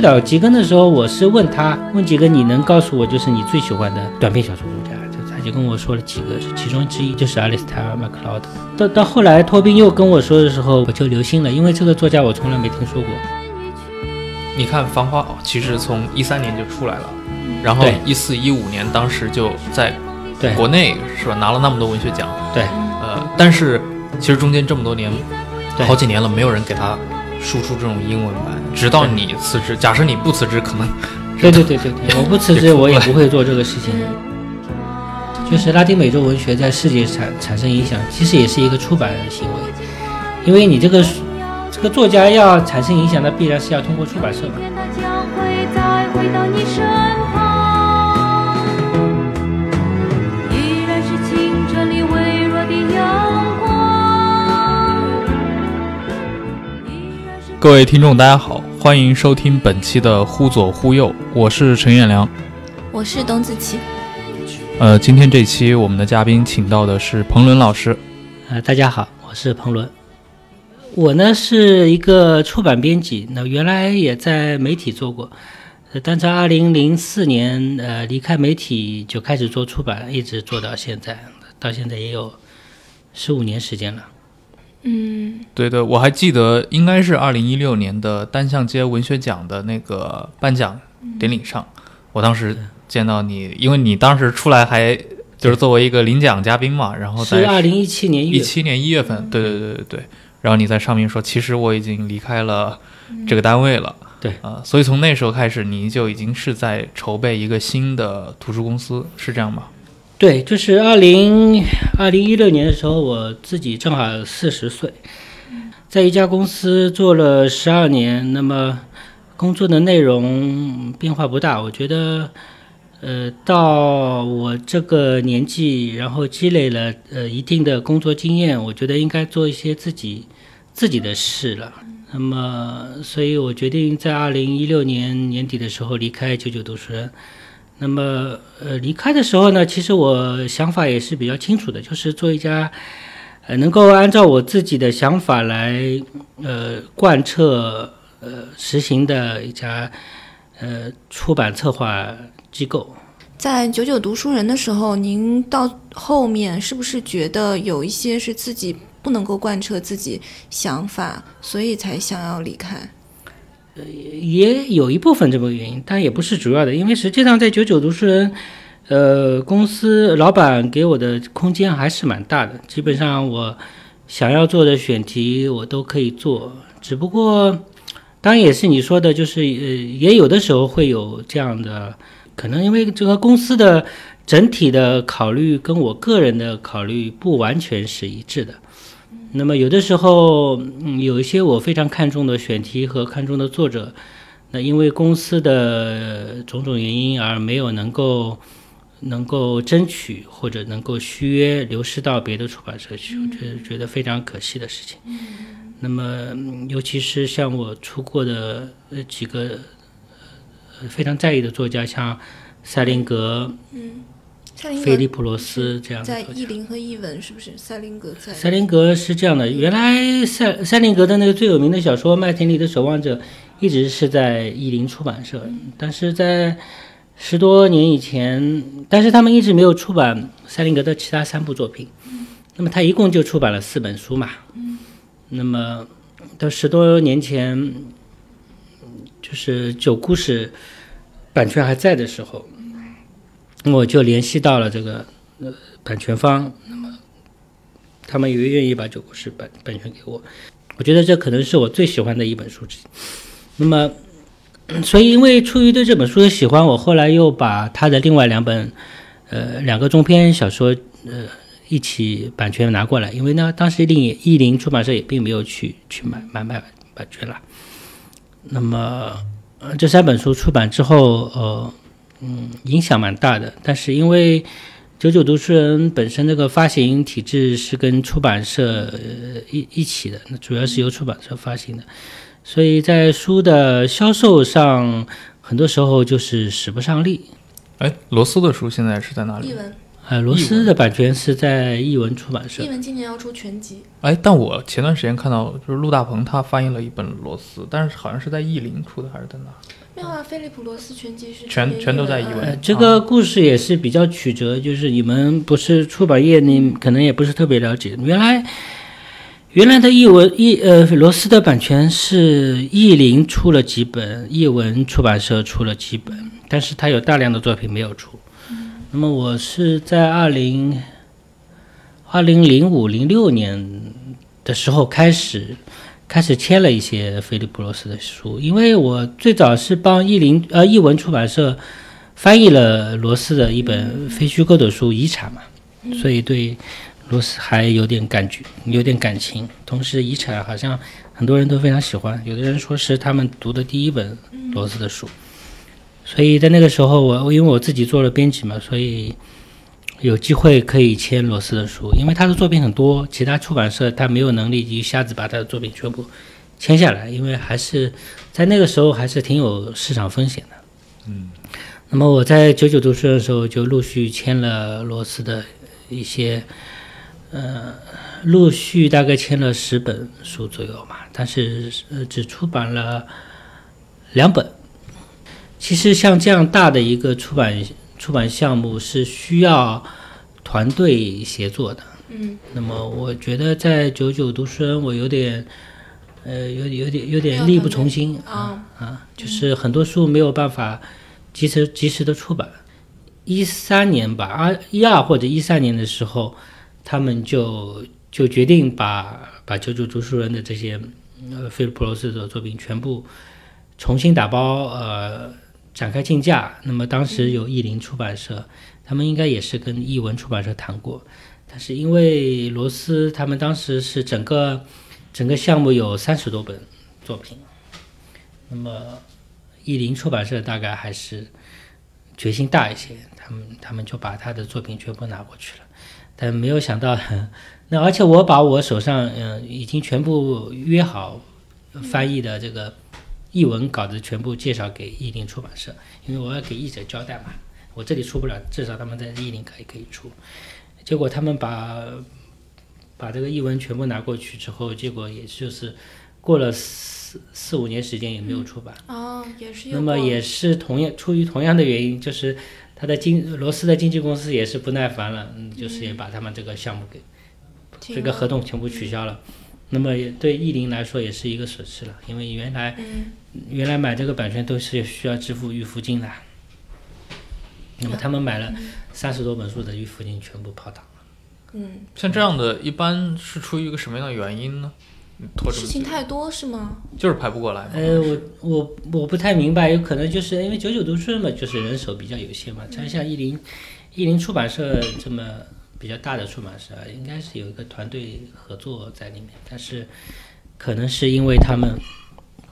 最早吉根的时候，我是问他，问几个你能告诉我，就是你最喜欢的短篇小说作家，就他就跟我说了几个，其中之一就是阿里斯塔尔·麦克劳德。到到后来，托宾又跟我说的时候，我就留心了，因为这个作家我从来没听说过。你看《繁花》其实从一三年就出来了，然后对一四一五年当时就在对。国内是吧？拿了那么多文学奖，对。呃，但是其实中间这么多年，好几年了，没有人给他输出这种英文版，直到你辞职。假设你不辞职，可能对对对对对，我不辞职，我也不会做这个事情。就是拉丁美洲文学在世界产产生影响，其实也是一个出版的行为，因为你这个这个作家要产生影响，那必然是要通过出版社嘛。各位听众大家好，欢迎收听本期的忽左忽右，我是陈彦良。我是董子琪，呃，今天这期我们的嘉宾请到的是彭伦老师。呃，大家好，我是彭伦。我呢是一个出版编辑，那原来也在媒体做过，呃但在二零零四年呃离开媒体就开始做出版，一直做到现在，到现在也有十五年时间了。嗯，对的，我还记得应该是二零一六年的单向街文学奖的那个颁奖典礼上，我当时见到你，因为你当时出来还就是作为一个领奖嘉宾嘛，然后在是二零一七年一月，一七年一月份，对对对对对，然后你在上面说，其实我已经离开了这个单位了，对。啊、所以从那时候开始，你就已经是在筹备一个新的图书公司，是这样吗？对，就是二零二零一六年的时候，我自己正好四十岁，在一家公司做了十二年，那么工作的内容变化不大。我觉得，呃，到我这个年纪，然后积累了呃一定的工作经验，我觉得应该做一些自己自己的事了。那么，所以我决定在二零一六年年底的时候离开九九读书人。那么，呃，离开的时候呢，其实我想法也是比较清楚的，就是做一家，呃，能够按照我自己的想法来，呃，贯彻呃实行的一家，呃，出版策划机构。在九九读书人的时候，您到后面是不是觉得有一些是自己不能够贯彻自己想法，所以才想要离开？也有一部分这个原因，但也不是主要的，因为实际上在九九读书人，呃，公司老板给我的空间还是蛮大的，基本上我想要做的选题我都可以做，只不过，当然也是你说的，就是呃，也有的时候会有这样的，可能因为这个公司的整体的考虑跟我个人的考虑不完全是一致的。那么有的时候，嗯，有一些我非常看重的选题和看重的作者，那因为公司的种种原因而没有能够能够争取或者能够续约流失到别的出版社去，我觉得觉得非常可惜的事情。那么，嗯尤其是像我出过的呃几个呃非常在意的作家，像塞林格、塞林格菲利普罗斯这样的在作家译。林和译文是不是？塞林格在塞林格是这样的，原来塞塞林格的那个最有名的小说《麦田里的守望者》一直是在译林出版社，但是在十多年以前，但是他们一直没有出版塞林格的其他三部作品。那么他一共就出版了四本书嘛。那么到十多年前，就是九故事版权还在的时候，我就联系到了这个呃版权方，那么他们也愿意把九故事版版权给我，我觉得这可能是我最喜欢的一本书之一。那么，所以因为出于对这本书的喜欢，我后来又把他的另外两本，呃，两个中篇小说，呃，一起版权拿过来。因为呢，当时另译林出版社也并没有去去买买买版权了。那么，呃，这三本书出版之后，呃，嗯，影响蛮大的。但是因为九九读书人本身这个发行体制是跟出版社呃一一起的，那主要是由出版社发行的，所以在书的销售上，很多时候就是使不上力。哎，罗斯的书现在是在哪里？译文，呃，罗斯的版权是在译文出版社译，文今年要出全集，哎，但我前段时间看到，就是陆大鹏他翻译了一本罗斯，但是好像是在译林出的，还是在哪？没有啊，菲利普罗斯全集是全全都在译文这个故事也是比较曲折，就是你们不是出版业，你可能也不是特别了解。原来，原来的译文译呃罗斯的版权是译林出了几本，译文出版社出了几本，但是他有大量的作品没有出。那么我是在二零二零零五零六年的时候开始。开始签了一些菲利普罗斯的书，因为我最早是帮译林呃译文出版社翻译了罗斯的一本非虚构的书《遗产》嘛，所以对罗斯还有点感觉，有点感情。同时，《遗产》好像很多人都非常喜欢，有的人说是他们读的第一本罗斯的书。所以在那个时候我，因为我自己做了编辑嘛，所以有机会可以签罗斯的书，因为他的作品很多，其他出版社他没有能力一下子把他的作品全部签下来，因为还是在那个时候还是挺有市场风险的。嗯，那么我在九九读书的时候就陆续签了罗斯的一些，呃，陆续大概签了十本书左右嘛，但是呃只出版了两本。其实像这样大的一个出版出版项目是需要团队协作的。嗯，那么我觉得在九九读书人，我有点，呃，有有点有点力不从心啊啊，就是很多书没有办法及时及时的出版。一三年吧，二一二或者一三年的时候，他们就就决定把把九九读书人的这些呃菲利普罗斯的作品全部重新打包，呃，展开竞价。那么当时有译林出版社，他们应该也是跟译文出版社谈过，但是因为罗斯他们当时是整个整个项目有三十多本作品，那么译林出版社大概还是决心大一些，他们他们就把他的作品全部拿过去了，但没有想到，那而且我把我手上嗯、呃已经全部约好翻译的这个译文稿子全部介绍给译林出版社，因为我要给译者交代嘛，我这里出不了，至少他们在译林可以可以出。结果他们把把这个译文全部拿过去之后，结果也就是过了四四五年时间也没有出版。哦，也是那么也是同样出于同样的原因，就是他的经罗斯的经纪公司也是不耐烦了，嗯，就是也把他们这个项目给挺这个合同全部取消了。那么也对译林来说也是一个损失了，因为原来嗯原来买这个版权都是需要支付预付金的，那么他们买了三十多本书的预付金全部泡汤了。嗯，像这样的，一般是出于一个什么样的原因呢？你拖这事，情太多是吗？就是排不过来吗？呃，我我我不太明白，有可能就是因为九九读书人嘛，就是人手比较有限嘛。像像译林，译林出版社这么比较大的出版社，应该是有一个团队合作在里面，但是可能是因为他们，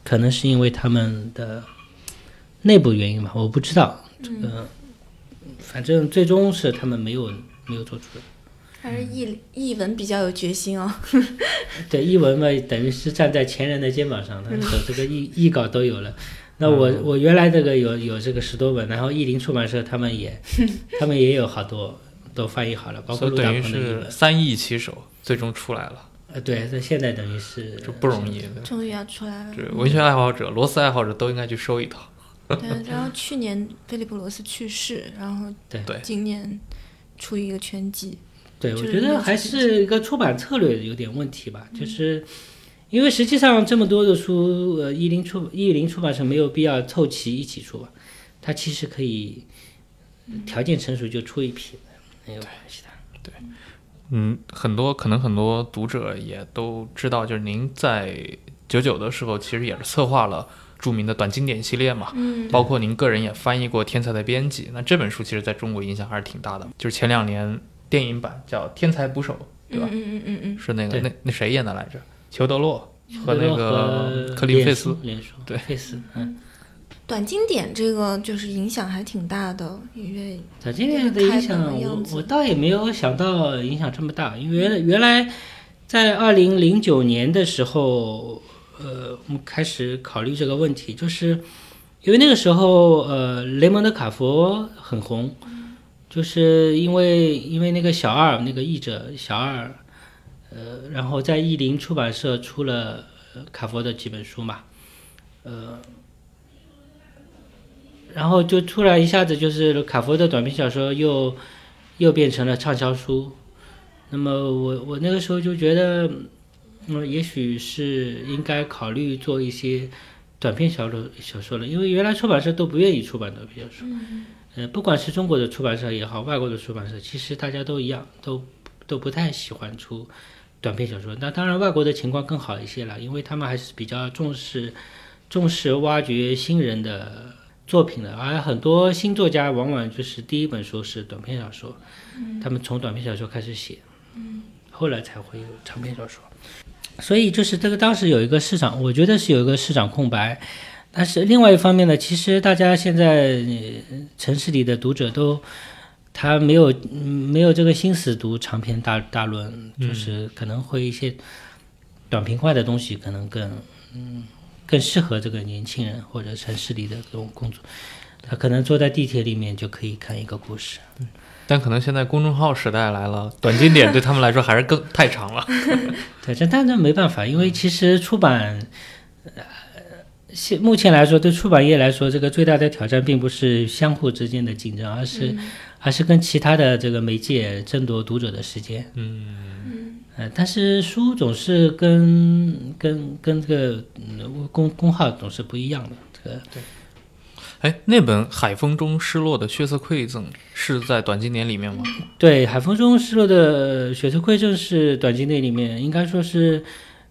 可能是因为他们的内部原因吧，我不知道。这个，反正最终是他们没有没有做出来。还是译译文比较有决心哦。对，译文嘛，等于是站在前人的肩膀上，他手这个译译稿都有了。那我我原来这个有有这个十多本，然后译林出版社他们也 他们也有好多都翻译好了，包括等于是鹏的译文。三易其手，最终出来了，呃，对，这现在等于是就不容易。终于要出来了。对文学爱好者、罗斯爱好者都应该去收一套。对，然后去年菲利普罗斯去世，然后对对今年出一个全集。对，我觉得还是一个出版策略有点问题吧，就是因为实际上这么多的书，呃，译林出译林出版社没有必要凑齐一起出吧，它其实可以条件成熟就出一批，没有关系的。嗯，很多可能很多读者也都知道，就是您在九九的时候，其实也是策划了著名的短经典系列嘛，嗯包括您个人也翻译过《天才的编辑》。那这本书其实在中国影响还是挺大的，就是前两年电影版叫《天才捕手》，对吧？嗯嗯嗯嗯是那个那那谁演的来着？裘德洛和那个克林费斯。对费斯，嗯，短经典这个就是影响还挺大的，因为短经典的影响，我我倒也没有想到影响这么大，因为原原来在二零零九年的时候，呃，我们开始考虑这个问题，就是因为那个时候，呃，雷蒙德·卡佛很红，就是因为因为那个小二那个译者小二，呃，然后在译林出版社出了呃卡佛的几本书嘛，呃。然后就突然一下子就是卡佛的短篇小说又又变成了畅销书，那么我我那个时候就觉得，嗯，也许是应该考虑做一些短篇小说小说了，因为原来出版社都不愿意出版短篇小说，呃，不管是中国的出版社也好，外国的出版社，其实大家都一样，都都不太喜欢出短篇小说。那当然，外国的情况更好一些了，因为他们还是比较重视重视挖掘新人的。作品的，而很多新作家往往就是第一本书是短篇小说，他们从短篇小说开始写，后来才会有长篇小说。所以就是这个当时有一个市场，我觉得是有一个市场空白。但是另外一方面呢，其实大家现在呃城市里的读者都他没有嗯没有这个心思读长篇大大论，就是可能会一些短平快的东西可能更嗯。更适合这个年轻人或者城市里的这种工作，他可能坐在地铁里面就可以看一个故事。但可能现在公众号时代来了，短经典对他们来说还是更太长了。对，这但这没办法，因为其实出版，呃，现目前来说，对出版业来说，这个最大的挑战并不是相互之间的竞争，而是而是跟其他的这个媒介争夺读者的时间。嗯。呃，但是书总是跟跟跟这个嗯公公号总是不一样的，这个对。哎，那本《海风中失落的血色馈赠》是在短经典里面吗？对，《海风中失落的血色馈赠》是短经典里面应该说是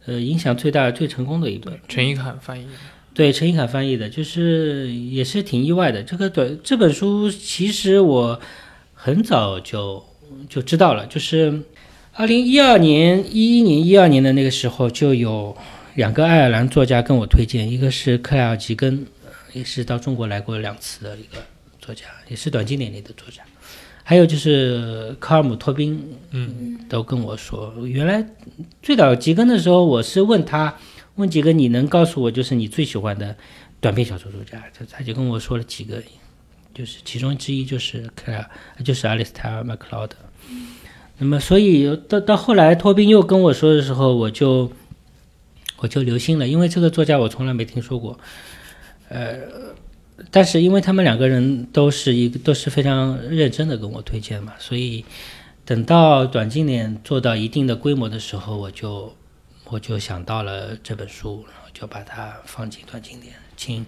呃影响最大、最成功的一本。陈一侃翻译的。对，陈一侃翻译的，就是也是挺意外的。这个短这本书其实我很早就就知道了，就是。二零一二年、一一年、一二年的那个时候，就有两个爱尔兰作家跟我推荐，一个是克莱尔·吉根，也是到中国来过两次的一个作家，也是短经典里的作家，还有就是科尔姆·托宾，嗯，都跟我说，原来最早吉根的时候，我是问他，问几个你能告诉我，就是你最喜欢的短篇小说作家，他他就跟我说了几个，就是其中之一就是克莱尔，就是阿里斯塔尔·麦克劳德。那么，所以到到后来，托宾又跟我说的时候，我就我就留心了，因为这个作家我从来没听说过。呃，但是因为他们两个人都是一个都是非常认真的跟我推荐嘛，所以等到短经典做到一定的规模的时候，我就我就想到了这本书，然后就把它放进短经典，请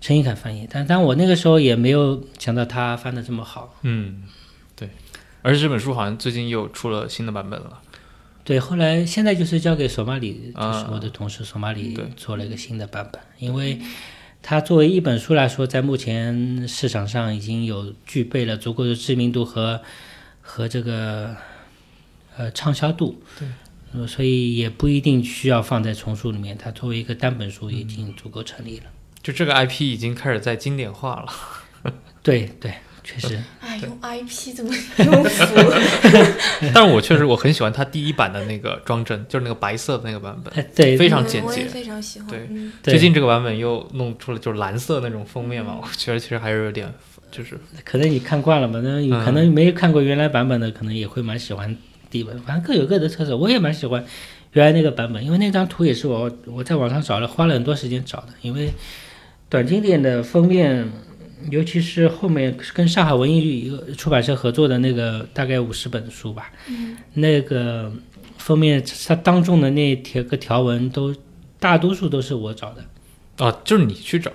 陈一凯翻译。但但我那个时候也没有想到他翻的这么好。嗯。而且这本书好像最近又出了新的版本了。对，后来现在就是交给索马里，就是我的同事索马里做了一个新的版本，因为它作为一本书来说，在目前市场上已经有具备了足够的知名度和和这个呃畅销度。对，所以也不一定需要放在丛书里面，它作为一个单本书已经足够成立了。就这个 IP 已经开始在经典化了。对 对。确实，哎，用 IP 怎么 用服？但是我确实我很喜欢它第一版的那个装帧，就是那个白色的那个版本，对，非常简洁，非常喜欢。对，最近这个版本又弄出了就是蓝色那种封面嘛，我觉得其实还是有点，就是可能你看惯了嘛，那可能没看过原来版本的，可能也会蛮喜欢第一版，反正各有各的特色。我也蛮喜欢原来那个版本，因为那张图也是我我在网上找了，花了很多时间找的，因为短经典的封面。尤其是后面跟上海文艺出版社合作的那个大概五十本书吧，那个封面它当中的那条个条文都大多数都是我找的，啊，就是你去找，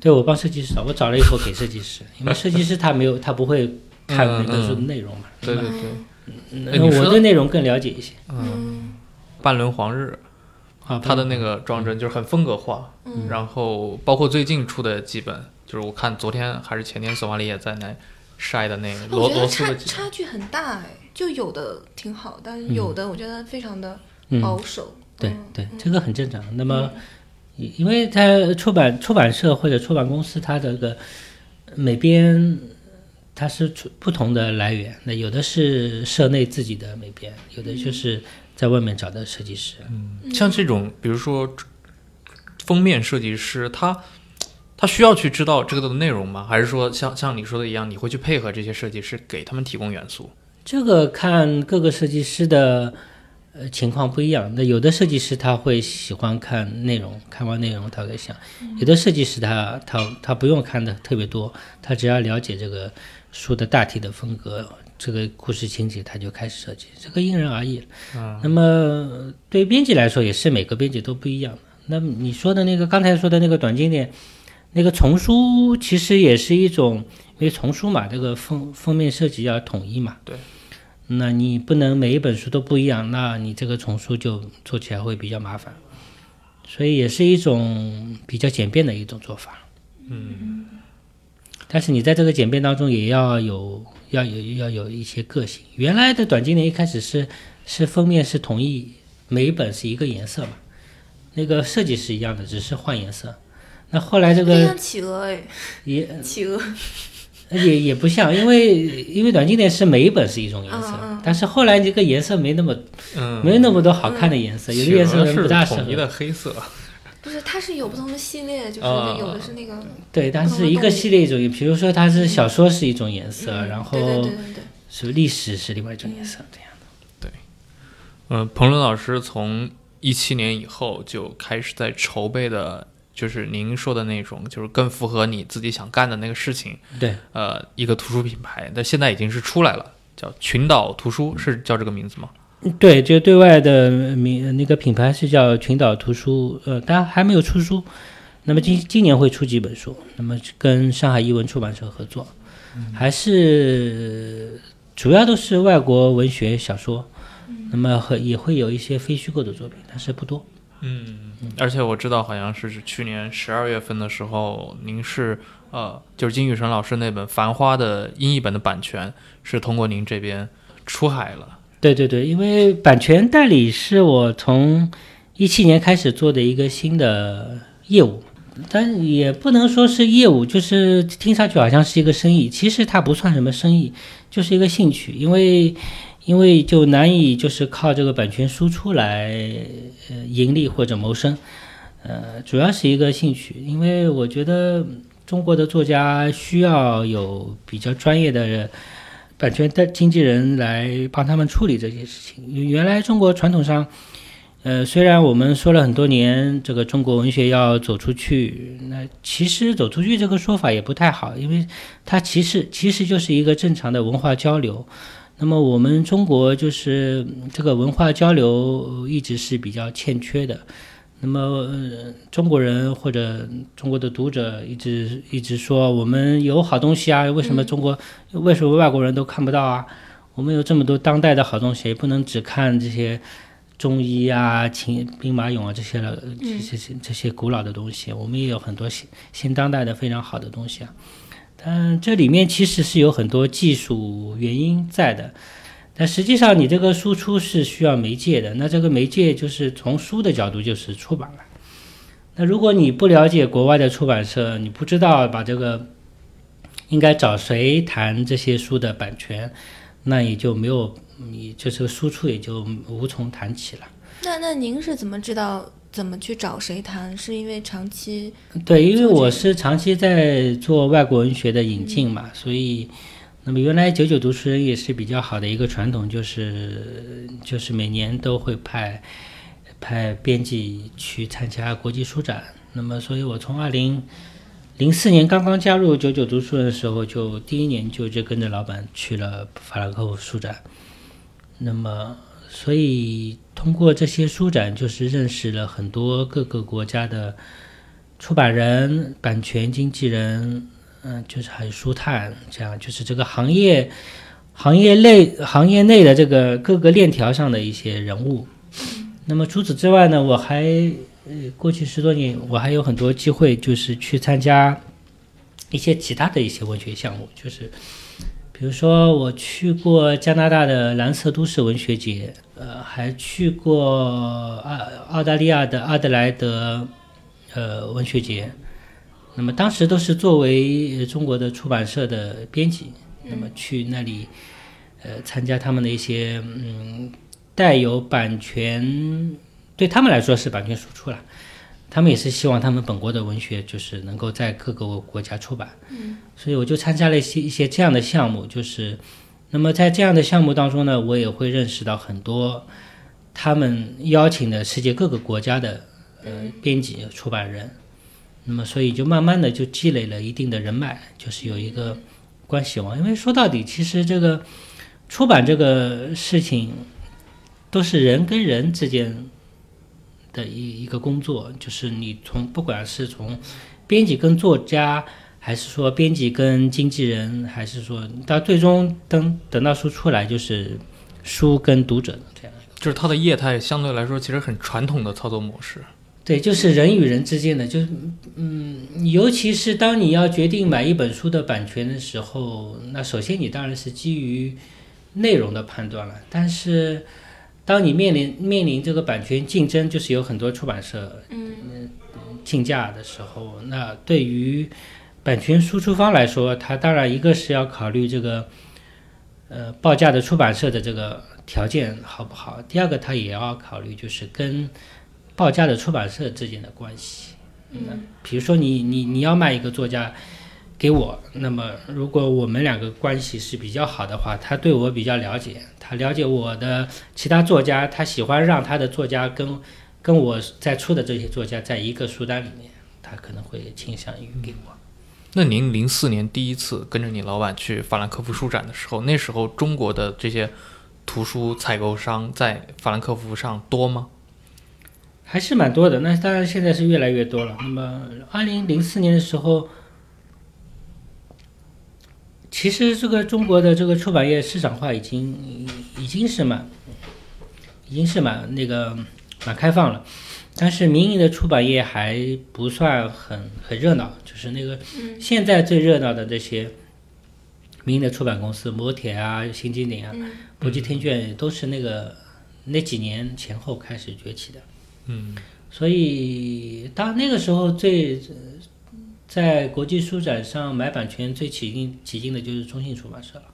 对我帮设计师找，我找了以后给设计师，因为设计师他没有他不会看那本书的内容嘛，对对对，那我对内容更了解一些，嗯，半轮黄日啊，他的那个装帧就是很风格化，然后包括最近出的几本。就是我看昨天还是前天，索马里也在那晒的那个罗罗斯的差距很大哎，就有的挺好，但有的我觉得非常的保守。对对，这个很正常。那么因因为它出版出版社或者出版公司，它这个每边它是出不同的来源，那有的是社内自己的美编，有的就是在外面找的设计师。像这种，比如说封面设计师，他他需要去知道这个的内容吗？还是说像像你说的一样，你会去配合这些设计师，给他们提供元素？这个看各个设计师的呃情况不一样。那有的设计师他会喜欢看内容，看完内容他会想；有的设计师他他他不用看的特别多，他只要了解这个书的大体的风格，这个故事情节他就开始设计，这个因人而异那么对于编辑来说，也是每个编辑都不一样的。那么你说的那个刚才说的那个短经典，那个丛书其实也是一种，因为丛书嘛，这个封封面设计要统一嘛。对。那你不能每一本书都不一样，那你这个丛书就做起来会比较麻烦，所以也是一种比较简便的一种做法。嗯但是你在这个简便当中也要有要有要有一些个性。原来的短经典一开始是是封面是统一，每一本是一个颜色嘛，那个设计是一样的，只是换颜色。那后来这个企鹅哎，也企鹅，也也不像，因为因为短经典是每一本是一种颜色，嗯嗯但是后来这个颜色没那么嗯，没那么多好看的颜色，有的颜色是不大适合。统一的黑色。不是，它是有不同的系列，就是啊。有的是那个，对，但是一个系列一种，比如说它是小说是一种颜色，嗯。然后是历史是另外一种颜色，这样的。对。嗯，彭伦老师从一七年以后就开始在筹备的，就是您说的那种，就是更符合你自己想干的那个事情。对，呃，一个图书品牌，但现在已经是出来了，叫群岛图书，是叫这个名字吗？对，就对外的名那个品牌是叫群岛图书，呃，当然还没有出书。那么今今年会出几本书，那么跟上海译文出版社合作，还是主要都是外国文学小说，那么和也会有一些非虚构的作品，但是不多。嗯，而且我知道好像是去年十二月份的时候，您是呃，就是金宇澄老师那本《繁花》的英译本的版权是通过您这边出海了。对对对，因为版权代理是我从一七年开始做的一个新的业务，但也不能说是业务，就是听上去好像是一个生意，其实它不算什么生意，就是一个兴趣，因为因为就难以就是靠这个版权输出来呃盈利或者谋生，呃，主要是一个兴趣，因为我觉得中国的作家需要有比较专业的。版权的经纪人来帮他们处理这些事情。原来中国传统上，呃，虽然我们说了很多年，这个中国文学要走出去，那其实走出去这个说法也不太好，因为它其实其实就是一个正常的文化交流。那么我们中国就是这个文化交流一直是比较欠缺的。那么、呃、中国人或者中国的读者一直一直说我们有好东西啊，为什么中国、为什么外国人都看不到啊？我们有这么多当代的好东西，也不能只看这些中医啊、秦兵马俑啊这些了，这些这些这些古老的东西，我们也有很多新新当代的非常好的东西啊。但这里面其实是有很多技术原因在的。但实际上，你这个输出是需要媒介的，那这个媒介就是从书的角度就是出版了。那如果你不了解国外的出版社，你不知道把这个应该找谁谈这些书的版权，那也就没有你这个输出也就无从谈起了。那那您是怎么知道怎么去找谁谈？是因为长期对，因为我是长期在做外国文学的引进嘛，所以。那么原来九九读书人也是比较好的一个传统，就是就是每年都会派派编辑去参加国际书展。那么，所以我从二零零四年刚刚加入九九读书人的时候，就第一年就就跟着老板去了法兰克福书展。那么，所以通过这些书展，就是认识了很多各个国家的出版人、版权经纪人。嗯，就是还有书探，这样就是这个行业行业内行业内的这个各个链条上的一些人物。那么除此之外呢，我还呃过去十多年，我还有很多机会，就是去参加一些其他的一些文学项目，就是比如说我去过加拿大的蓝色都市文学节，呃，还去过澳澳大利亚的阿德莱德。呃文学节，那么当时都是作为呃中国的出版社的编辑，那么去那里呃参加他们的一些嗯带有版权，对他们来说是版权输出了。他们也是希望他们本国的文学就是能够在各个国家出版，嗯，所以我就参加了一些一些这样的项目，就是，那么在这样的项目当中呢，我也会认识到很多他们邀请的世界各个国家的呃编辑出版人，那么所以就慢慢的就积累了一定的人脉，就是有一个关系网，因为说到底，其实这个出版这个事情都是人跟人之间。的一一个工作，就是你从不管是从编辑跟作家，还是说编辑跟经纪人，还是说到最终等等到书出来，就是书跟读者这样。就是它的业态相对来说其实很传统的操作模式。对，就是人与人之间的，就是嗯，尤其是当你要决定买一本书的版权的时候，那首先你当然是基于内容的判断了，但是。当你面临面临这个版权竞争，就是有很多出版社嗯竞价的时候，那对于版权输出方来说，他当然一个是要考虑这个呃报价的出版社的这个条件好不好，第二个他也要考虑就是跟报价的出版社之间的关系。嗯，比如说你你你要卖一个作家给我，那么如果我们两个关系是比较好的话，他对我比较了解。他了解我的其他作家，他喜欢让他的作家跟跟我在出的这些作家在一个书单里面，他可能会倾向于给我。那您零四年第一次跟着你老板去法兰克福书展的时候，那时候中国的这些图书采购商在法兰克福上多吗？还是蛮多的，那当然现在是越来越多了。那么二零零四年的时候。其实这个中国的这个出版业市场化已经已经是蛮，已经是蛮那个蛮开放了，但是民营的出版业还不算很很热闹。就是那个现在最热闹的这些民营的出版公司，摩铁啊、新经典啊、国际天卷，都是那个那几年前后开始崛起的。嗯，所以当那个时候最。在国际书展上买版权最起劲起劲的就是中信出版社了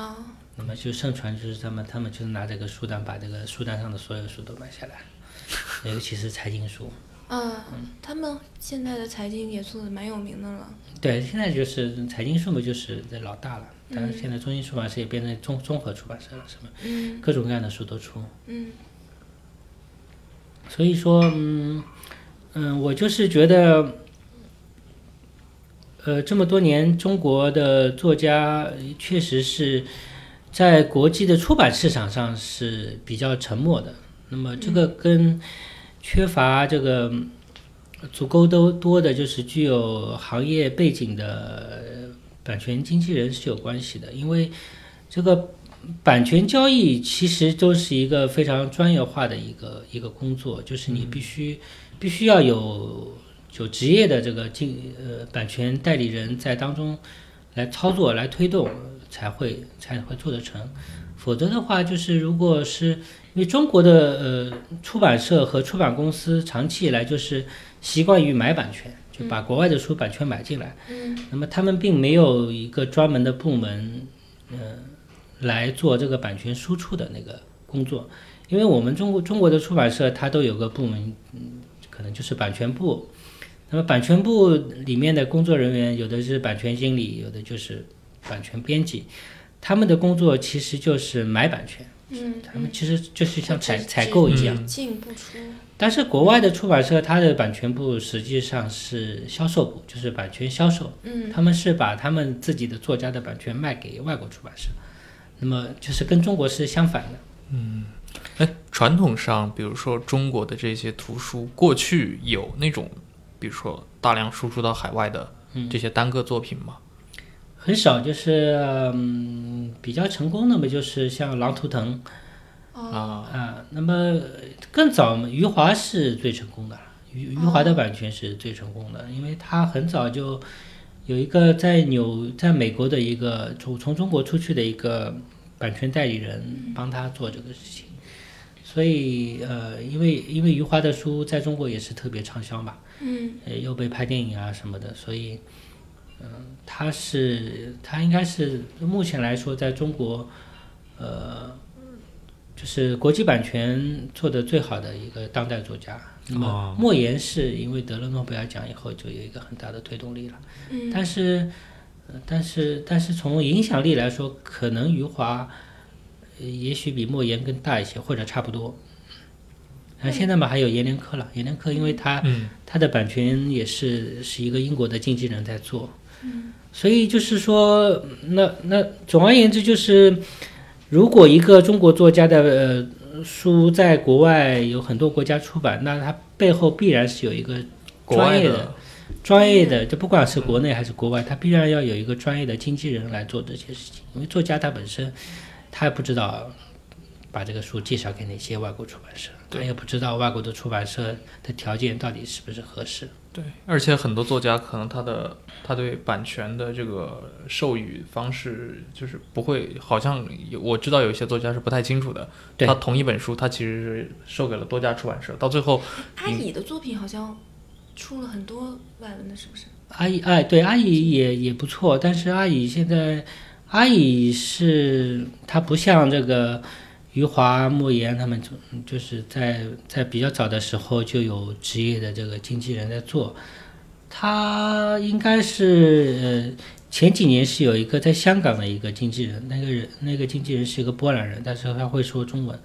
啊。那么就盛传就是他们，他们就是拿这个书单把这个书单上的所有书都买下来，尤其是财经书。啊，他们现在的财经也做的蛮有名的了。对，现在就是财经书嘛，就是这老大了。但是现在中信出版社也变成综综合出版社了，什么？嗯。各种各样的书都出。嗯。所以说，嗯嗯，我就是觉得。呃，这么多年，中国的作家确实是在国际的出版市场上是比较沉默的。那么，这个跟缺乏这个足够多多的，就是具有行业背景的版权经纪人是有关系的。因为这个版权交易其实都是一个非常专业化的一个一个工作，就是你必须必须要有。就职业的这个经呃版权代理人在当中来操作来推动才会才会做得成，否则的话就是如果是因为中国的呃出版社和出版公司长期以来就是习惯于买版权，就把国外的书版权买进来，嗯，那么他们并没有一个专门的部门嗯来做这个版权输出的那个工作，因为我们中国中国的出版社它都有个部门，嗯，可能就是版权部。那么版权部里面的工作人员，有的是版权经理，有的就是版权编辑，他们的工作其实就是买版权。嗯，他们其实就是像采采购一样，进不出。但是国外的出版社，它的版权部实际上是销售部，就是版权销售。嗯，他们是把他们自己的作家的版权卖给外国出版社，那么就是跟中国是相反的。嗯，哎，传统上，比如说中国的这些图书，过去有那种。比如说大量输出到海外的这些单个作品吗？很少，就是嗯比较成功的嘛，就是像《狼图腾》啊啊。那么更早，余华是最成功的，余余华的版权是最成功的，因为他很早就有一个在纽在美国的一个从从中国出去的一个版权代理人帮他做这个事情，所以呃，因为因为余华的书在中国也是特别畅销嘛，嗯呃，又被拍电影啊什么的，所以嗯、他是他应该是目前来说在中国呃。就是国际版权做的最好的一个当代作家。那么哦莫言是因为得了诺贝尔奖以后，就有一个很大的推动力了。嗯但是，呃但是，但是从影响力来说，可能余华，呃也许比莫言更大一些，或者差不多。那现在嘛，还有阎连科了。阎连科，因为他、嗯。他的版权也是是一个英国的经纪人在做，所以就是说，那那总而言之就是，如果一个中国作家的呃书在国外有很多国家出版，那他背后必然是有一个专业的专业的，就不管是国内还是国外，他必然要有一个专业的经纪人来做这些事情。因为作家他本身，他也不知道把这个书介绍给哪些外国出版社，他也不知道外国的出版社的条件到底是不是合适。对，而且很多作家可能他的他对版权的这个授予方式就是不会，好像有我知道有一些作家是不太清楚的。对他同一本书，他其实是授给了多家出版社，到最后阿乙的作品好像出了很多外文的，是不是？阿姨，哎，对，阿姨也也不错，但是阿姨现在，阿姨是她不像这个余华、莫言他们就就是在在比较早的时候就有职业的这个经纪人在做，他应该是呃前几年是有一个在香港的一个经纪人，那个人那个经纪人是一个波兰人，但是他会说中文，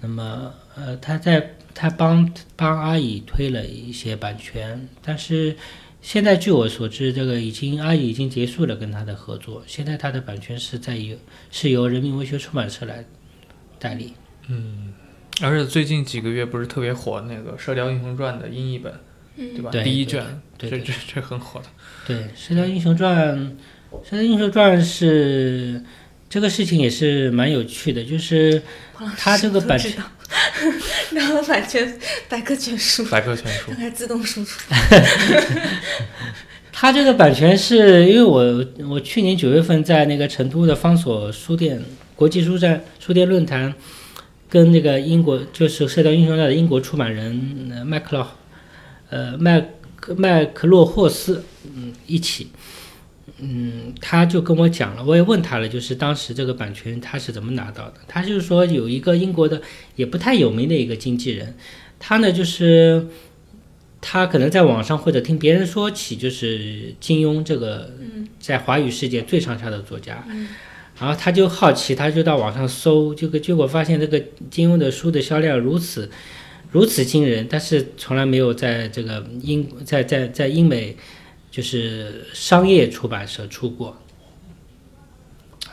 那么呃他在他帮帮阿姨推了一些版权，但是。现在据我所知，这个已经阿姨已经结束了跟他的合作，现在他的版权是在由是由人民文学出版社来代理。嗯而且最近几个月不是特别火那个《射雕英雄传》的英译本，对吧？对第一卷，对对这这这很火的。对，《射雕英雄传》，《射雕英雄传》是这个事情也是蛮有趣的，就是他这个版权，然后版权百科全书，百科全书它，还自动输出。他这个版权是因为我我去年九月份在那个成都的方所书店国际书展书店论坛，跟那个英国就是《射雕英雄传》的英国出版人呃麦克洛呃麦克麦克洛霍斯嗯一起。嗯，他就跟我讲了，我也问他了，就是当时这个版权他是怎么拿到的？他就是说有一个英国的也不太有名的一个经纪人，他呢就是他可能在网上或者听别人说起，就是金庸这个在华语世界最畅销的作家，然后他就好奇，他就到网上搜，这个结果发现这个金庸的书的销量如此如此惊人，但是从来没有在这个英在在在英美就是商业出版社出过。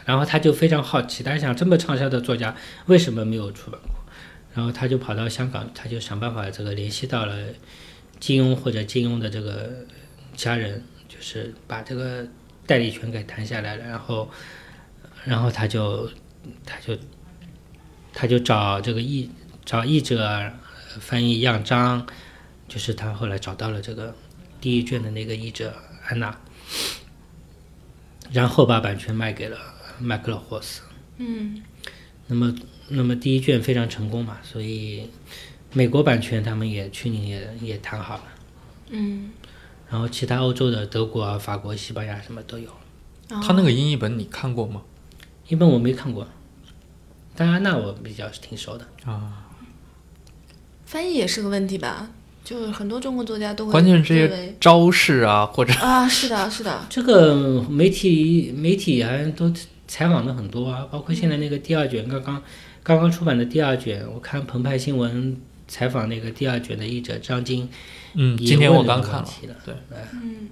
然后他就非常好奇，他想这么畅销的作家为什么没有出版过？然后他就跑到香港，他就想办法这个联系到了金庸或者金庸的这个家人，就是把这个代理权给谈下来了，然后，然后他就他就他就找这个译找译者翻译样章，就是他后来找到了这个第一卷的那个译者安娜，然后把版权卖给了麦克勒霍斯。嗯那么，那么第一卷非常成功嘛，所以美国版权他们也去年也也谈好了，嗯，然后其他欧洲的德国啊、法国、西班牙什么都有。他那个英译本你看过吗？一本我没看过，但安娜我比较挺熟的。啊翻译也是个问题吧？就是很多中国作家都会关键是这些招式啊，或者啊，是的，是的，这个媒体媒体好像都采访了很多啊，包括现在那个第二卷刚刚刚刚出版的第二卷，我看澎湃新闻采访那个第二卷的译者张晶，嗯，今天我刚看了。对，嗯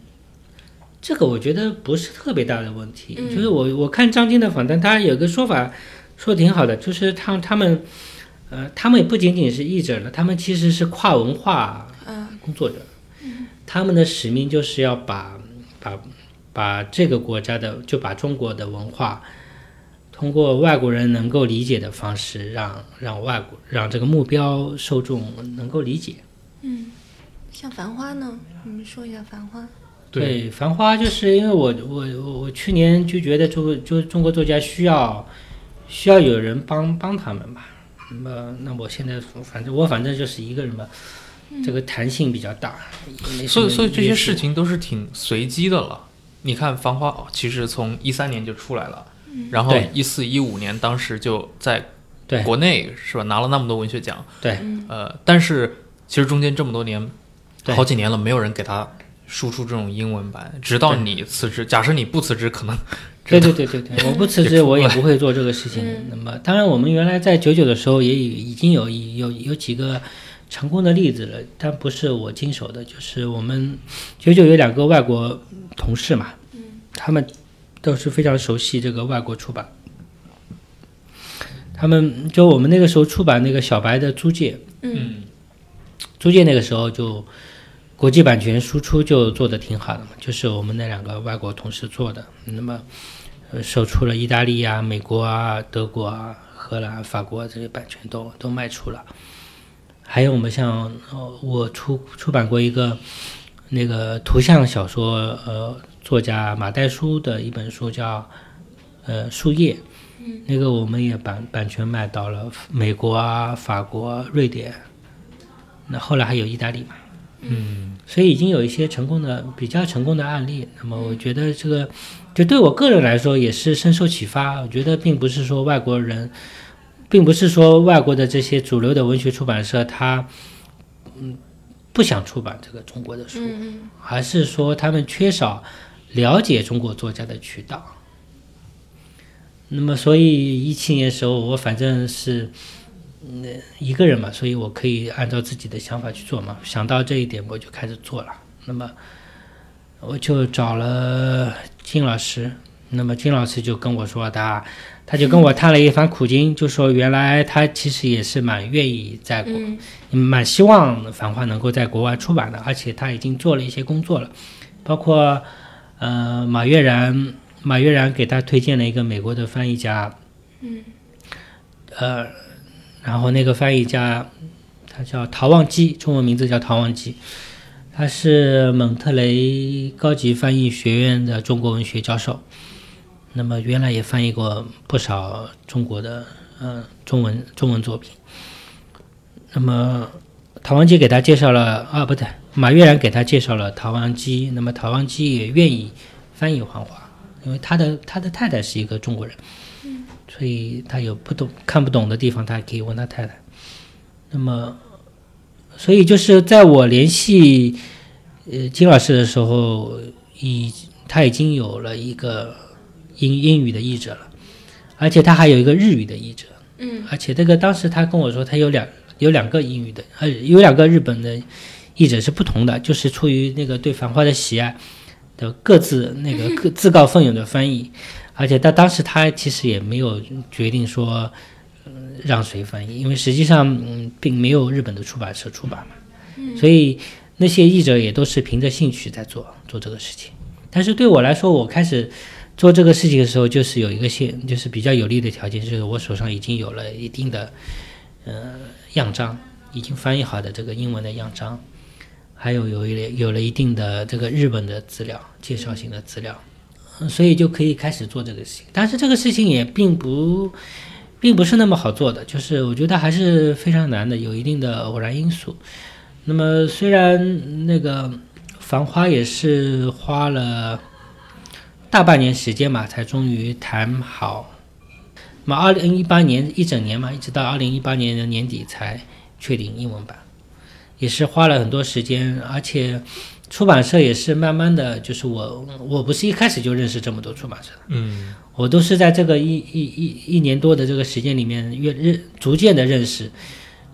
这个我觉得不是特别大的问题，嗯就是我我看张晶的访谈，他有个说法说的挺好的，就是他他们，呃，他们也不仅仅是译者了，他们其实是跨文化嗯工作者，他们的使命就是要把把把这个国家的就把中国的文化，通过外国人能够理解的方式，让让外国让这个目标受众能够理解。嗯，像《繁花》呢？你们说一下《繁花》。对，繁花就是因为我我我我去年就觉得就就中国作家需要需要有人帮帮他们吧，那么那我现在反正我反正就是一个人吧，这个弹性比较大，所以所以这些事情都是挺随机的了。你看《繁花》其实从一三年就出来了，然后一四一五年当时就在国内是吧拿了那么多文学奖，对。呃，但是其实中间这么多年，好几年了，没有人给他输出这种英文版，直到你辞职。假设你不辞职，可能 对对 对对对，我不辞职，我也不会做这个事情。嗯那么，当然，我们原来在九九的时候也已已经有有有几个成功的例子了，但不是我经手的，就是我们九九有两个外国同事嘛，他们都是非常熟悉这个外国出版。他们就我们那个时候出版那个小白的租界，嗯租界那个时候就国际版权输出就做的挺好的嘛，就是我们那两个外国同事做的。那么，呃，售出了意大利啊、美国啊、德国啊、荷兰、法国这些版权都都卖出了。还有我们像呃，我出出版过一个那个图像小说呃作家马代书的一本书叫呃树叶，那个我们也版版权卖到了美国啊、法国、瑞典，那后来还有意大利嘛，嗯所以已经有一些成功的、比较成功的案例。那么我觉得这个，就对我个人来说也是深受启发。我觉得并不是说外国人，并不是说外国的这些主流的文学出版社他，嗯，不想出版这个中国的书，嗯而是说他们缺少了解中国作家的渠道。那么，所以一七年的时候，我反正是嗯一个人嘛，所以我可以按照自己的想法去做嘛。想到这一点，我就开始做了。那么，我就找了金老师。那么金老师就跟我说他，他就跟我谈了一番苦经，就说原来他其实也是蛮愿意在国嗯蛮希望《繁花》能够在国外出版的，而且他已经做了一些工作了，包括呃马悦然，马悦然给他推荐了一个美国的翻译家，嗯，呃，然后那个翻译家他叫陶望基，中文名字叫陶望基，他是蒙特雷高级翻译学院的中国文学教授，那么原来也翻译过不少中国的呃中文中文作品。那么陶王基给他介绍了啊，不对，马悦然给他介绍了陶望基。那么陶望基也愿意翻译《黄华》，因为他的他的太太是一个中国人，所以他有不懂看不懂的地方，他可以问他太太。那么，所以就是在我联系呃金老师的时候，已他已经有了一个英英语的译者了，而且他还有一个日语的译者。嗯而且这个当时他跟我说，他有两有两个英语的，呃，有两个日本的译者是不同的，就是出于那个对《繁花》的喜爱的各自那个各自告奋勇的翻译。而且他当时他其实也没有决定说，呃，让谁翻译，因为实际上嗯，并没有日本的出版社出版嘛，所以那些译者也都是凭着兴趣在做做这个事情。但是对我来说，我开始做这个事情的时候，就是有一个现，就是比较有利的条件，就是我手上已经有了一定的呃样章，已经翻译好的这个英文的样章，还有有一有了一定的这个日本的资料，介绍性的资料，呃所以就可以开始做这个事情。但是这个事情也并不并不是那么好做的，就是我觉得还是非常难的，有一定的偶然因素。那么虽然那个《繁花》也是花了大半年时间嘛，才终于谈好。那么二零一八年一整年嘛，一直到二零一八年的年底才确定英文版，也是花了很多时间，而且出版社也是慢慢的就是我我不是一开始就认识这么多出版社的，嗯。我都是在这个一一一一年多的这个时间里面越认逐渐的认识，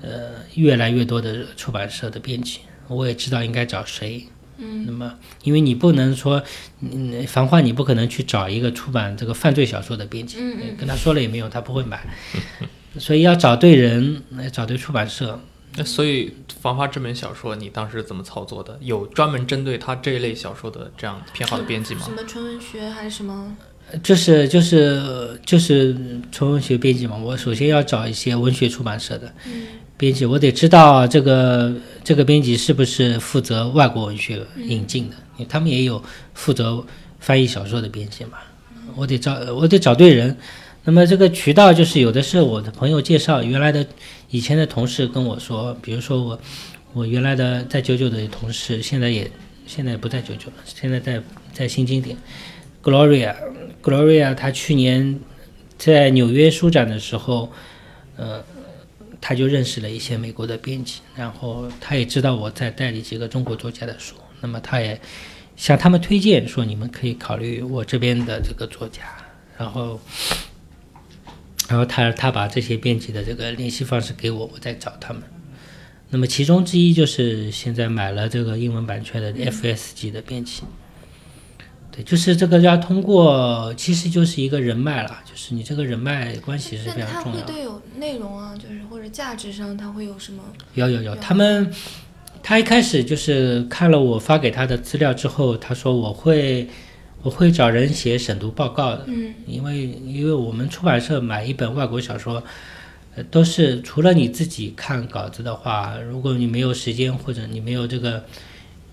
呃，越来越多的出版社的编辑，我也知道应该找谁。嗯，那么因为你不能说，嗯，繁花你不可能去找一个出版这个犯罪小说的编辑，嗯。跟他说了也没用，他不会买，所以要找对人，呃找对出版社。那所以《繁花》这本小说，你当时怎么操作的？有专门针对他这一类小说的这样偏好的编辑吗什？么纯文学还是什么？就是就是就是纯文学编辑嘛，我首先要找一些文学出版社的编辑，我得知道这个这个编辑是不是负责外国文学引进的，因为他们也有负责翻译小说的编辑嘛，我得找我得找对人。那么这个渠道就是有的是我的朋友介绍，原来的以前的同事跟我说，比如说我我原来的在九九的同事，现在也现在不在九九了，现在在在新经典，Gloria Gloria，他去年在纽约书展的时候，呃，他就认识了一些美国的编辑，然后他也知道我在代理几个中国作家的书，那么他也向他们推荐说，你们可以考虑我这边的这个作家，然后。然后他他把这些编辑的这个联系方式给我，我再找他们。那么其中之一就是现在买了这个英文版权的 FS 级的编辑。对，就是这个要通过，其实就是一个人脉了，就是你这个人脉关系是非常重要的。会对有内容啊，就是或者价值上，他会有什么？有有有，他们他一开始就是看了我发给他的资料之后，他说我会我会找人写审读报告的。嗯因为因为我们出版社买一本外国小说，呃，都是除了你自己看稿子的话，如果你没有时间或者你没有这个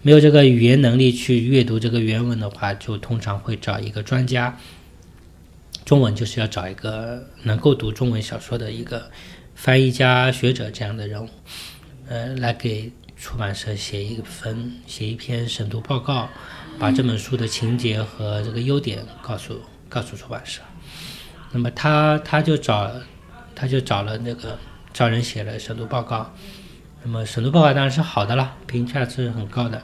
没有这个语言能力去阅读这个原文的话，就通常会找一个专家。中文就是要找一个能够读中文小说的一个翻译家、学者这样的人物，呃，来给出版社写一份写一篇审读报告，把这本书的情节和这个优点告诉告诉出版社。那么他他就找他就找了那个找人写了审读报告。那么审读报告当然是好的了，评价是很高的。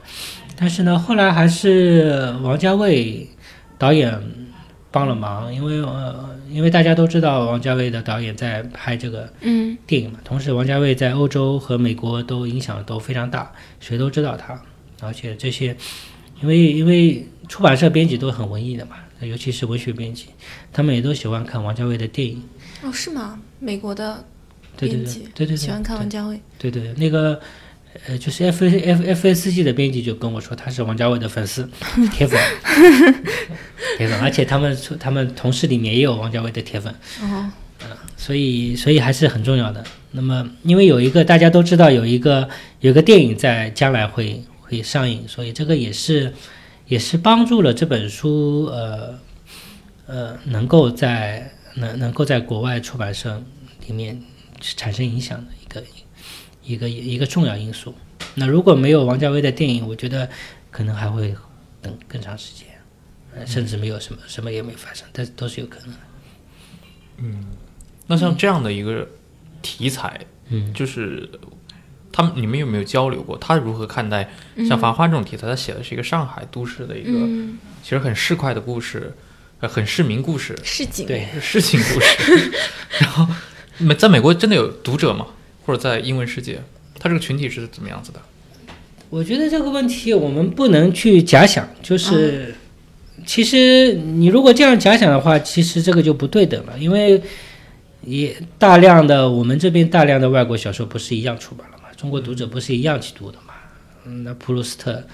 但是呢，后来还是王家卫导演帮了忙，因为呃，因为大家都知道王家卫的导演在拍这个嗯电影嘛。同时，王家卫在欧洲和美国都影响都非常大，谁都知道他。而且这些，因为因为出版社编辑都很文艺的嘛，尤其是文学编辑，他们也都喜欢看王家卫的电影。哦，是吗？美国的对对对编辑对对对，喜欢看王家卫。对对对，那个呃，就是 F F F S G 的编辑就跟我说他是王家卫的粉丝，铁粉，铁粉，而且他们他们同事里面也有王家卫的铁粉。哦，所以所以还是很重要的。那么，因为有一个大家都知道有一个有一个电影在将来会会上映，所以这个也是也是帮助了这本书呃呃能够在能能够在国外出版社里面产生影响的一个一个一个重要因素。那如果没有王家卫的电影，我觉得可能还会等更长时间，呃甚至没有什么什么也没发生，但都是有可能的。那像这样的一个题材，嗯，就是他们你们有没有交流过？他如何看待像《繁花》这种题材？他写的是一个上海都市的一个、嗯，其实很市侩的故事，呃，很市民故事，市井。对，市井故事。然后，美在美国真的有读者吗？或者在英文世界，他这个群体是怎么样子的？我觉得这个问题我们不能去假想，就是、其实你如果这样假想的话，其实这个就不对等了，因为也大量的我们这边大量的外国小说不是一样出版中国读者不是一样去读的嘛，嗯，那普鲁斯特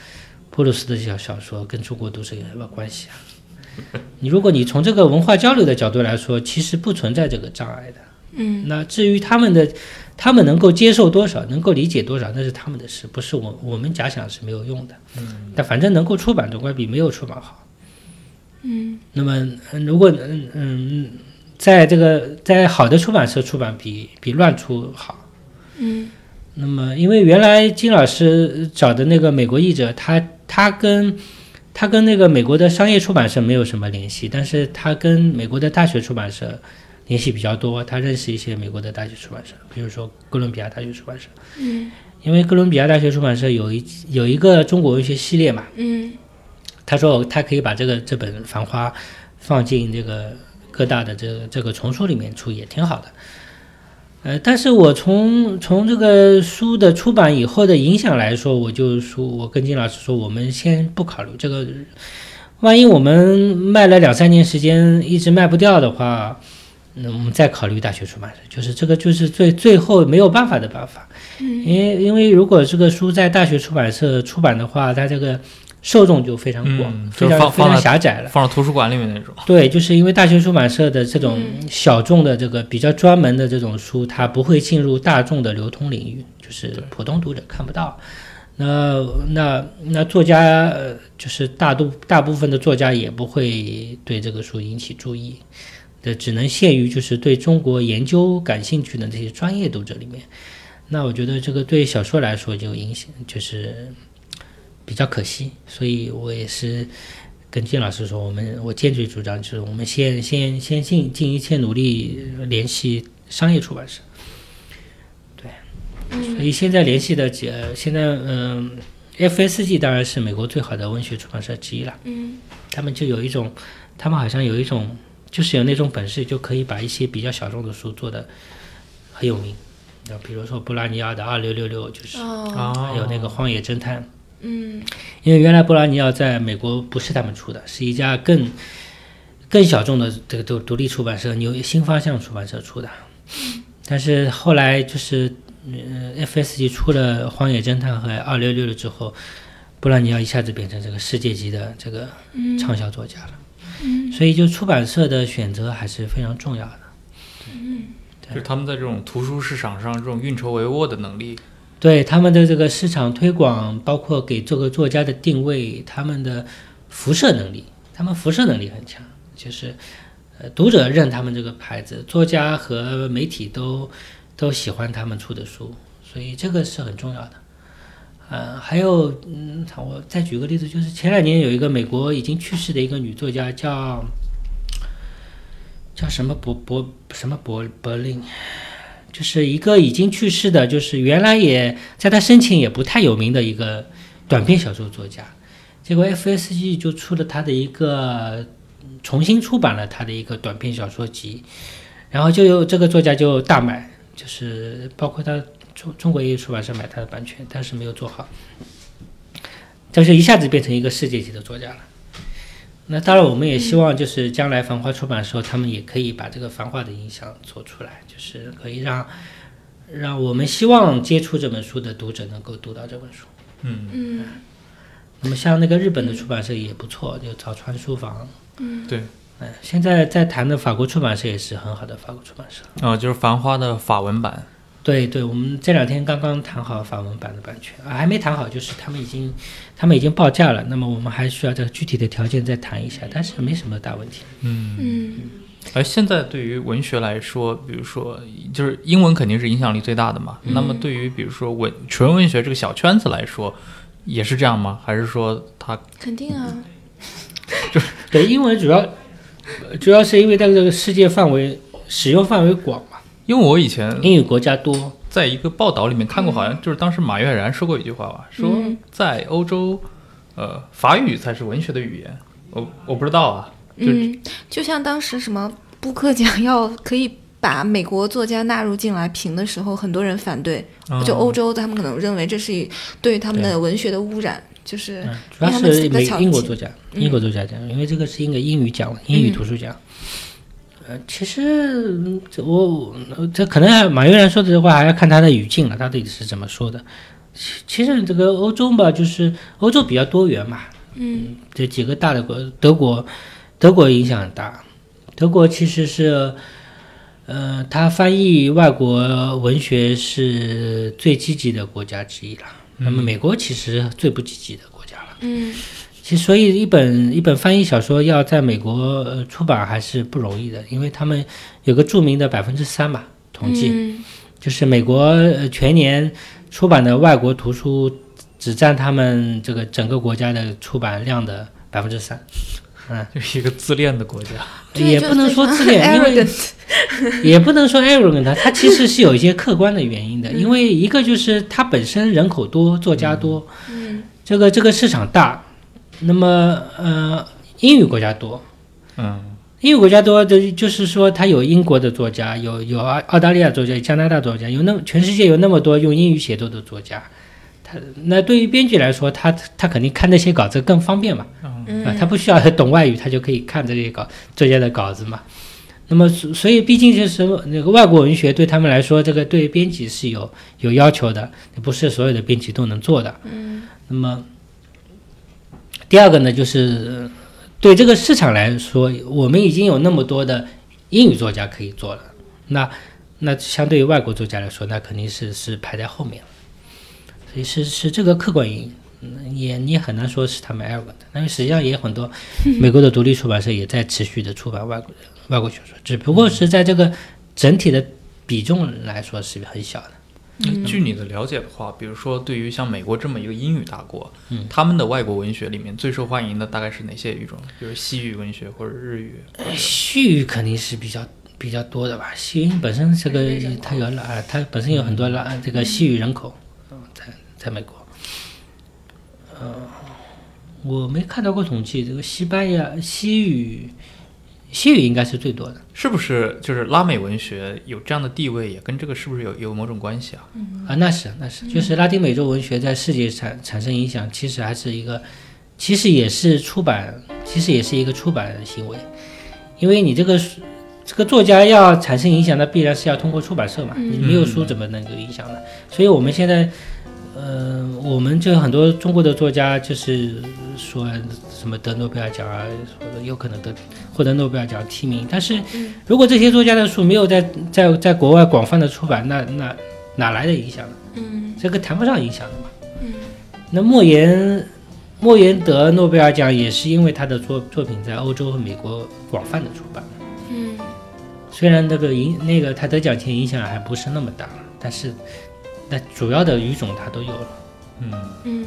普鲁斯特小小说跟中国读者有什么关系啊？你如果你从这个文化交流的角度来说，其实不存在这个障碍的。嗯那至于他们的，他们能够接受多少，能够理解多少，那是他们的事，不是我我们假想是没有用的。嗯，但反正能够出版，总归比没有出版好。嗯那么，嗯如果嗯嗯，在这个在好的出版社出版比比乱出好。嗯那么，因为原来金老师找的那个美国译者，他他跟他跟那个美国的商业出版社没有什么联系，但是他跟美国的大学出版社联系比较多，他认识一些美国的大学出版社，比如说哥伦比亚大学出版社，嗯因为哥伦比亚大学出版社有一有一个中国文学系列嘛，嗯他说他可以把这个这本《繁花》放进这个各大的这个这个丛书里面出，也挺好的。呃，但是我从从这个书的出版以后的影响来说，我就说，我跟金老师说，我们先不考虑这个，万一我们卖了两三年时间一直卖不掉的话，那我们再考虑大学出版社，就是这个就是最最后没有办法的办法。嗯因为因为如果这个书在大学出版社出版的话，它这个受众就非常广，嗯非常非常狭窄了。放到图书馆里面那种。对，就是因为大学出版社的这种嗯小众的这个比较专门的这种书，它不会进入大众的流通领域，就是普通读者看不到。那那那作家，呃就是大多大部分的作家也不会对这个书引起注意。的只能限于就是对中国研究感兴趣的这些专业读者里面。那我觉得这个对小说来说就影响就是比较可惜，所以我也是跟金老师说，我们我坚决主张就是我们先先先尽尽一切努力联系商业出版社。对，所以现在联系的几呃现在嗯、FSG 当然是美国最好的文学出版社之一了。嗯他们就有一种，他们好像有一种，就是有那种本事，就可以把一些比较小众的书做的很有名。啊，比如说布拉尼亚的《二六六六》，就是、哦啊，还有那个《荒野侦探》，嗯因为原来布拉尼奥在美国不是他们出的，是一家更更小众的这个独独立出版社纽新方向出版社出的。但是后来就是呃，FSG 出了《荒野侦探》和《二六六六》之后，布拉尼奥一下子变成这个世界级的这个嗯畅销作家了。所以就出版社的选择还是非常重要的。嗯就是他们在这种图书市场上这种运筹帷幄的能力，对他们的这个市场推广，包括给这个作家的定位，他们的辐射能力，他们辐射能力很强，就是呃读者认他们这个牌子，作家和媒体都都喜欢他们出的书，所以这个是很重要的。呃，还有，嗯，我再举个例子，就是前两年有一个美国已经去世的一个女作家叫叫什么伯伯什么伯伯林，就是一个已经去世的，就是原来也在他生前也不太有名的一个短篇小说作家，结果 FSG 就出了他的一个重新出版了他的一个短篇小说集，然后就有这个作家就大买，就是包括他中中国也有出版社买他的版权，但是没有做好，但是一下子变成一个世界级的作家了。那当然，我们也希望就是将来繁花出版的时候，他们也可以把这个繁花的影响做出来，就是可以让让我们希望接触这本书的读者能够读到这本书。嗯，嗯那么像那个日本的出版社也不错，就早川书房。嗯对，嗯，现在在谈的法国出版社也是很好的法国出版社。啊、就是《繁花》的法文版，对对，我们这两天刚刚谈好法文版的版权啊，还没谈好，就是他们已经他们已经报价了，那么我们还需要这个具体的条件再谈一下，但是没什么大问题。嗯，嗯而现在对于文学来说，比如说，就是英文肯定是影响力最大的嘛。那么对于比如说文纯文学这个小圈子来说，也是这样吗？还是说它肯定啊，就 是对，英文主要呃主要是因为在这个世界范围使用范围广嘛，因为我以前英语国家多。在一个报道里面看过，好像就是当时马悦然说过一句话吧，说嗯在欧洲，呃，法语才是文学的语言。我我不知道啊，嗯，就像当时什么布克奖要可以把美国作家纳入进来评的时候，很多人反对，嗯就欧洲他们可能认为这是对他们的文学的污染，就是嗯，主要是美己比较强劲英国作家，嗯。英国作家奖，因为这个是一个英语奖，英语图书奖。呃，其实嗯这我呃这可能马悦然说的这话还要看他的语境了，他到底是怎么说的。其其实这个欧洲吧，就是欧洲比较多元嘛，嗯这几个大的国，德国，德国影响很大。德国其实是，呃，他翻译外国文学是最积极的国家之一了。那么美国其实最不积极的国家了。嗯其实，所以一本一本翻译小说要在美国呃出版还是不容易的，因为他们有个著名的百分之三吧统计，嗯就是美国呃全年出版的外国图书只占他们这个整个国家的出版量的百分之三。嗯就是一个自恋的国家。也不能说自恋，因为 也不能说 arrogant，它其实是有一些客观的原因的。因为一个就是它本身人口多，作家多，嗯这个这个市场大，那么呃英语国家多，嗯英语国家多的，就是说它有英国的作家，有有澳澳大利亚作家，有加拿大作家，有那全世界有那么多用英语写作的作家。他那对于编剧来说，他他肯定看那些稿子更方便嘛。嗯啊，他不需要懂外语，他就可以看这些稿作家的稿子嘛。那么，所所以毕竟就是那个外国文学对他们来说，这个对编辑是有有要求的，不是所有的编辑都能做的。嗯那么，第二个呢，就是对这个市场来说，我们已经有那么多的英语作家可以做了，那那相对于外国作家来说，那肯定是是排在后面了。所以是是这个客观原因。也你也很难说是他们 arrogant，因为实际上也有很多美国的独立出版社也在持续的出版外国外国小说，只不过是在这个整体的比重来说是很小的。那据你的了解的话，比如说对于像美国这么一个英语大国，嗯。他们的外国文学里面最受欢迎的大概是哪些语种？比如西语文学或者日语？西语肯定是比较比较多的吧，西语本身这个它有拉，它本身有很多拉这个西语人口，嗯，在在美国，呃，我没看到过统计，这个西班牙西语西语应该是最多的。是不是就是拉美文学有这样的地位，也跟这个是不是有有某种关系啊？啊，那是那是，就是拉丁美洲文学在世界产产生影响，其实还是一个，其实也是出版，其实也是一个出版行为，因为你这个书这个作家要产生影响，那必然是要通过出版社嘛，你没有书怎么能够影响呢？所以我们现在，呃，我们就很多中国的作家就是说什么得诺贝尔奖啊，或者有可能得获得诺贝尔奖提名，但是如果这些作家的书没有在在在国外广泛的出版，那那哪来的影响呢？嗯这个谈不上影响的嘛。嗯那莫言，莫言得诺贝尔奖也是因为他的作作品在欧洲和美国广泛的出版。嗯虽然那个影那个他得奖前影响还不是那么大，但是那主要的语种它都有了。嗯，嗯